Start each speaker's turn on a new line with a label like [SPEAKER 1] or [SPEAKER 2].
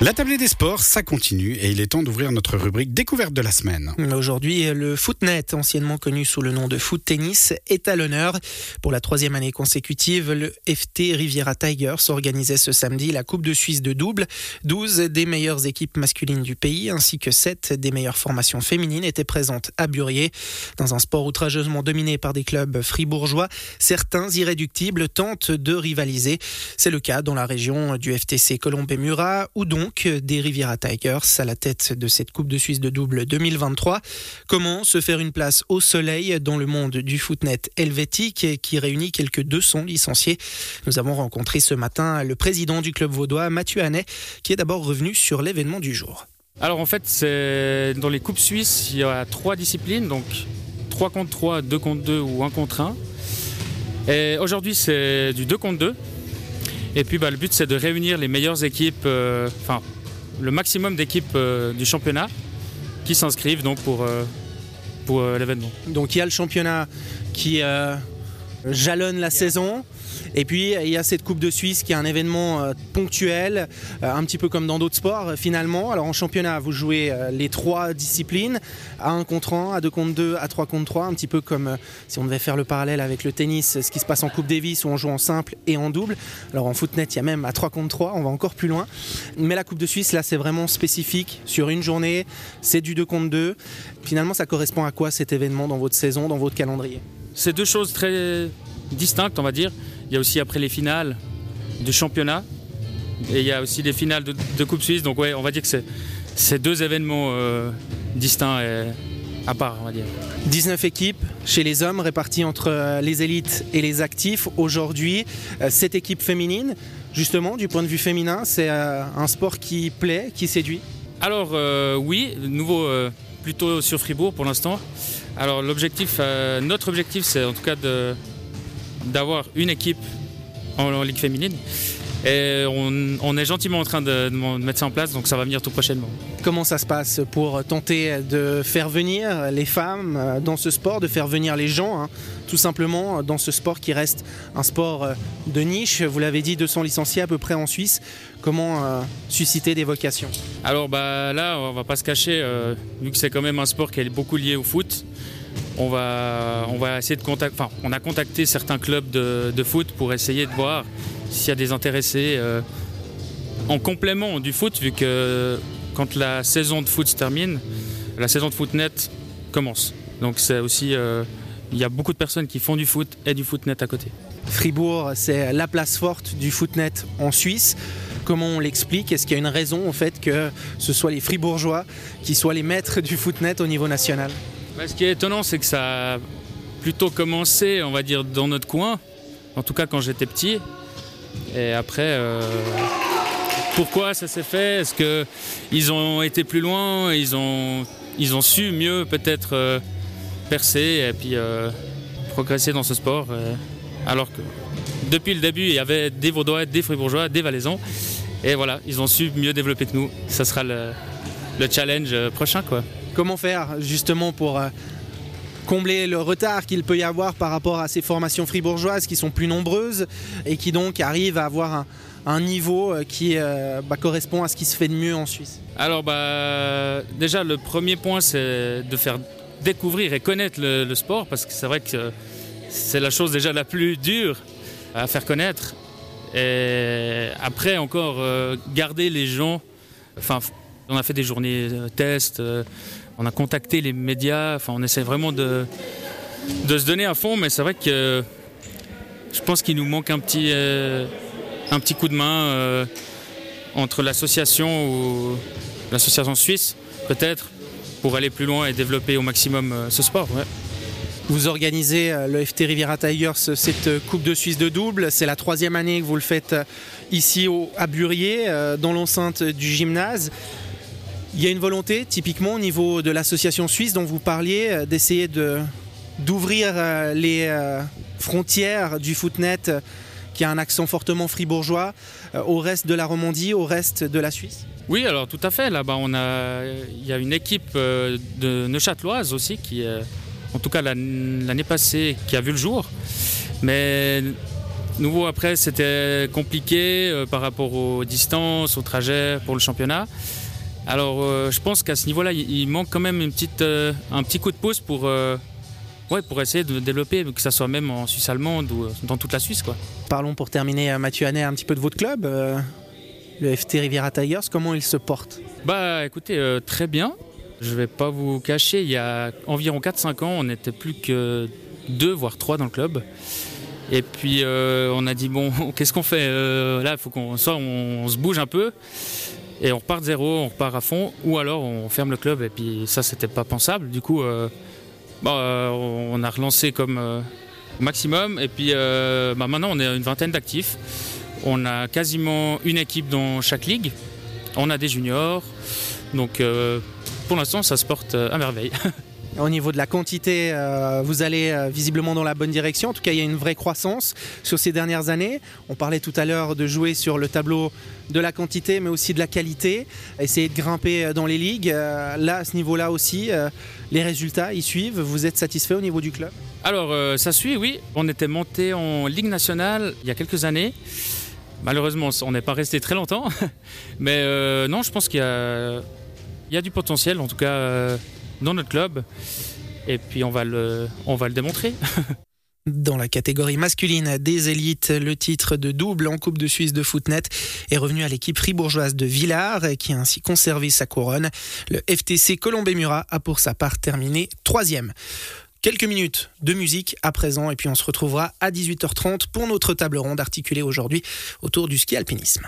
[SPEAKER 1] La tablée des sports, ça continue et il est temps d'ouvrir notre rubrique découverte de la semaine.
[SPEAKER 2] Aujourd'hui, le Footnet, anciennement connu sous le nom de Foot Tennis, est à l'honneur. Pour la troisième année consécutive, le FT Riviera Tigers organisait ce samedi la Coupe de Suisse de double. 12 des meilleures équipes masculines du pays ainsi que 7 des meilleures formations féminines étaient présentes à Burier. Dans un sport outrageusement dominé par des clubs fribourgeois, certains irréductibles tentent de rivaliser. C'est le cas dans la région du FTC Colombé-Murat ou des Riviera Tigers à la tête de cette Coupe de Suisse de double 2023. Comment se faire une place au soleil dans le monde du footnet helvétique qui réunit quelques 200 licenciés? Nous avons rencontré ce matin le président du club vaudois, Mathieu Hannet, qui est d'abord revenu sur l'événement du jour.
[SPEAKER 3] Alors en fait, dans les coupes suisses, il y a trois disciplines, donc 3 contre 3, 2 contre 2 ou 1 contre 1. Et aujourd'hui, c'est du 2 contre 2. Et puis bah, le but c'est de réunir les meilleures équipes, euh, enfin le maximum d'équipes euh, du championnat qui s'inscrivent donc pour, euh, pour l'événement.
[SPEAKER 2] Donc il y a le championnat qui jalonne la saison. Et puis il y a cette Coupe de Suisse qui est un événement euh, ponctuel, euh, un petit peu comme dans d'autres sports euh, finalement. Alors en championnat, vous jouez les trois disciplines, à 1 contre 1, à 2 contre 2, à 3 contre 3, un petit peu comme si on devait faire le parallèle avec le tennis, ce qui se passe en Coupe Davis où on joue en simple et en double. Alors en footnet, il y a même à 3 contre 3, on va encore plus loin. Mais la Coupe de Suisse, là, c'est vraiment spécifique sur une journée, c'est du 2 contre 2. Finalement, ça correspond à quoi cet événement dans votre saison, dans votre calendrier?
[SPEAKER 3] C'est deux choses très distinctes, on va dire. Il y a aussi après les finales de championnat et il y a aussi les finales de, Coupe Suisse. Donc ouais, on va dire que c'est deux événements euh, distincts et à part, on va dire.
[SPEAKER 2] 19 équipes chez les hommes réparties entre euh, les élites et les actifs. Aujourd'hui, euh, cette équipe féminine, justement, du point de vue féminin, c'est un sport qui plaît, qui séduit?
[SPEAKER 3] Alors oui, nouveau plutôt sur Fribourg pour l'instant. Alors l'objectif, notre objectif, c'est en tout cas de d'avoir une équipe en, Ligue féminine. Et on, est gentiment en train de, mettre ça en place, donc ça va venir tout prochainement.
[SPEAKER 2] Comment ça se passe pour tenter de faire venir les femmes euh, dans ce sport, de faire venir les gens, hein, tout simplement dans ce sport qui reste un sport euh, de niche Vous l'avez dit, 200 licenciés à peu près en Suisse. Comment euh, susciter des vocations?
[SPEAKER 3] Alors bah, là, on va pas se cacher, vu que c'est quand même un sport qui est beaucoup lié au foot on va, on de. Enfin, a contacté certains clubs de, foot pour essayer de voir s'il y a des intéressés euh, en complément du foot, vu que quand la saison de foot se termine, la saison de footnet commence. Donc c'est aussi, euh, il y a beaucoup de personnes qui font du foot et du footnet à côté.
[SPEAKER 2] Fribourg, c'est la place forte du footnet en Suisse. Comment on l'explique? Est-ce qu'il y a une raison au fait que ce soit les Fribourgeois qui soient les maîtres du footnet au niveau national?
[SPEAKER 3] Bah, ce qui est étonnant, c'est que ça a plutôt commencé, on va dire, dans notre coin, en tout cas quand j'étais petit. Et après, euh, pourquoi ça s'est fait? Est-ce qu'ils ont été plus loin? Ils ont, ils ont su mieux peut-être euh, percer et puis euh, progresser dans ce sport Alors que depuis le début, il y avait des Vaudois, des Fribourgeois, des Valaisans. Et voilà, ils ont su mieux développer que nous. Ça sera le, le challenge prochain, quoi.
[SPEAKER 2] Comment faire justement pour euh, combler le retard qu'il peut y avoir par rapport à ces formations fribourgeoises qui sont plus nombreuses et qui donc arrivent à avoir un, niveau euh, qui euh, bah, correspond à ce qui se fait de mieux en Suisse?
[SPEAKER 3] Alors bah, déjà le premier point c'est de faire découvrir et connaître le, sport parce que c'est vrai que c'est la chose déjà la plus dure à faire connaître. Et après encore garder les gens, enfin on a fait des journées tests, on a contacté les médias, on essaie vraiment de, se donner à fond, mais c'est vrai que je pense qu'il nous manque un petit, euh, coup de main euh, entre l'association ou l'association suisse, peut-être, pour aller plus loin et développer au maximum euh, ce sport.
[SPEAKER 2] Vous organisez le FT Riviera Tigers, cette Coupe de Suisse de double. C'est la troisième année que vous le faites ici à Burier, dans l'enceinte du gymnase. Il y a une volonté, typiquement au niveau de l'association suisse dont vous parliez, euh, d'essayer d'ouvrir euh, les euh, frontières du footnet qui a un accent fortement fribourgeois au reste de la Romandie, au reste de la Suisse?
[SPEAKER 3] Oui, alors tout à fait. Là-bas, on a, il y a une équipe de Neuchâteloise aussi qui, en tout cas l'année passée, qui a vu le jour. Mais Nouveau après, c'était compliqué par rapport aux distances, au trajet pour le championnat. Alors euh, je pense qu'à ce niveau-là, il, manque quand même une petite, euh, un petit coup de pouce pour, ouais, pour essayer de développer, que ça soit même en Suisse allemande ou dans toute la Suisse. Quoi.
[SPEAKER 2] Parlons pour terminer, Mathieu Hannet, un petit peu de votre club. le FT Riviera Tigers, comment il se porte?
[SPEAKER 3] Bah écoutez, très bien. Je vais pas vous cacher, il y a environ 4-5 ans, on n'était plus que deux, voire trois dans le club. Et puis euh, on a dit bon, qu'est-ce qu'on fait? Euh, Là, il faut qu'on soit on, se bouge un peu et on repart de zéro, on repart à fond, ou alors on ferme le club. Et puis ça, c'était pas pensable. Du coup, euh, bah, on a relancé comme maximum. Et puis bah, maintenant, on est une vingtaine d'actifs. On a quasiment une équipe dans chaque ligue. On a des juniors. Donc pour l'instant, ça se porte à merveille.
[SPEAKER 2] Au niveau de la quantité, euh, vous allez euh, visiblement dans la bonne direction. En tout cas, il y a une vraie croissance sur ces dernières années. On parlait tout à l'heure de jouer sur le tableau de la quantité, mais aussi de la qualité. Essayer de grimper euh, dans les ligues. là, à ce niveau-là aussi, les résultats, ils suivent. Vous êtes satisfait au niveau du club?
[SPEAKER 3] Alors, ça suit, oui. On était monté en Ligue nationale il y a quelques années. Malheureusement, on n'est pas resté très longtemps. Mais non, je pense qu'il y, y a, du potentiel, en tout cas dans notre club. Et puis on va le, on va le démontrer.
[SPEAKER 2] Dans la catégorie masculine des élites, le titre de double en Coupe de Suisse de footnet est revenu à l'équipe fribourgeoise de Villars qui a ainsi conservé sa couronne. Le FTC Colombé-Murat a pour sa part terminé troisième. Quelques minutes de musique à présent et puis on se retrouvera à 18h30 pour notre table ronde articulée aujourd'hui autour du ski alpinisme.